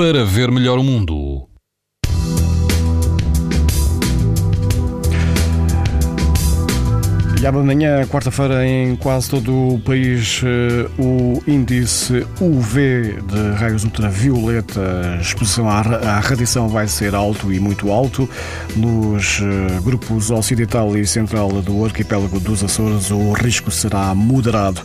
para ver melhor o mundo. E amanhã, quarta-feira, em quase todo o país, eh, o índice UV de raios ultravioleta, exposição à radiação, vai ser alto e muito alto. Nos eh, grupos ocidental e central do arquipélago dos Açores, o risco será moderado.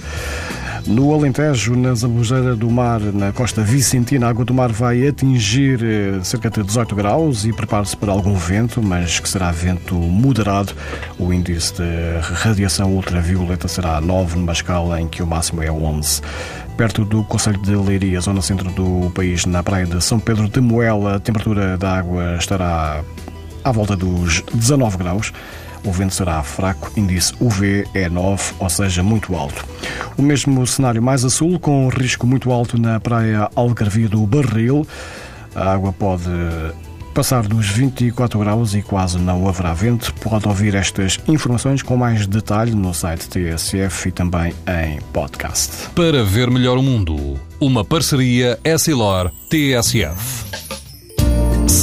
No Alentejo, na Zambujeira do Mar, na costa vicentina, a água do mar vai atingir eh, cerca de 18 graus e prepare-se para algum vento, mas que será vento moderado. O índice de radiação ultravioleta será 9, numa escala em que o máximo é 11 perto do Conselho de Leiria, zona centro do país, na praia de São Pedro de Moela, a temperatura da água estará à volta dos 19 graus. O vento será fraco, índice UV é 9, ou seja, muito alto. O mesmo cenário mais a sul, com risco muito alto na praia Algarvia do Barril. A água pode passar dos 24 graus e quase não haverá vento. Pode ouvir estas informações com mais detalhe no site TSF e também em podcast. Para ver melhor o mundo, uma parceria Essilor-TSF.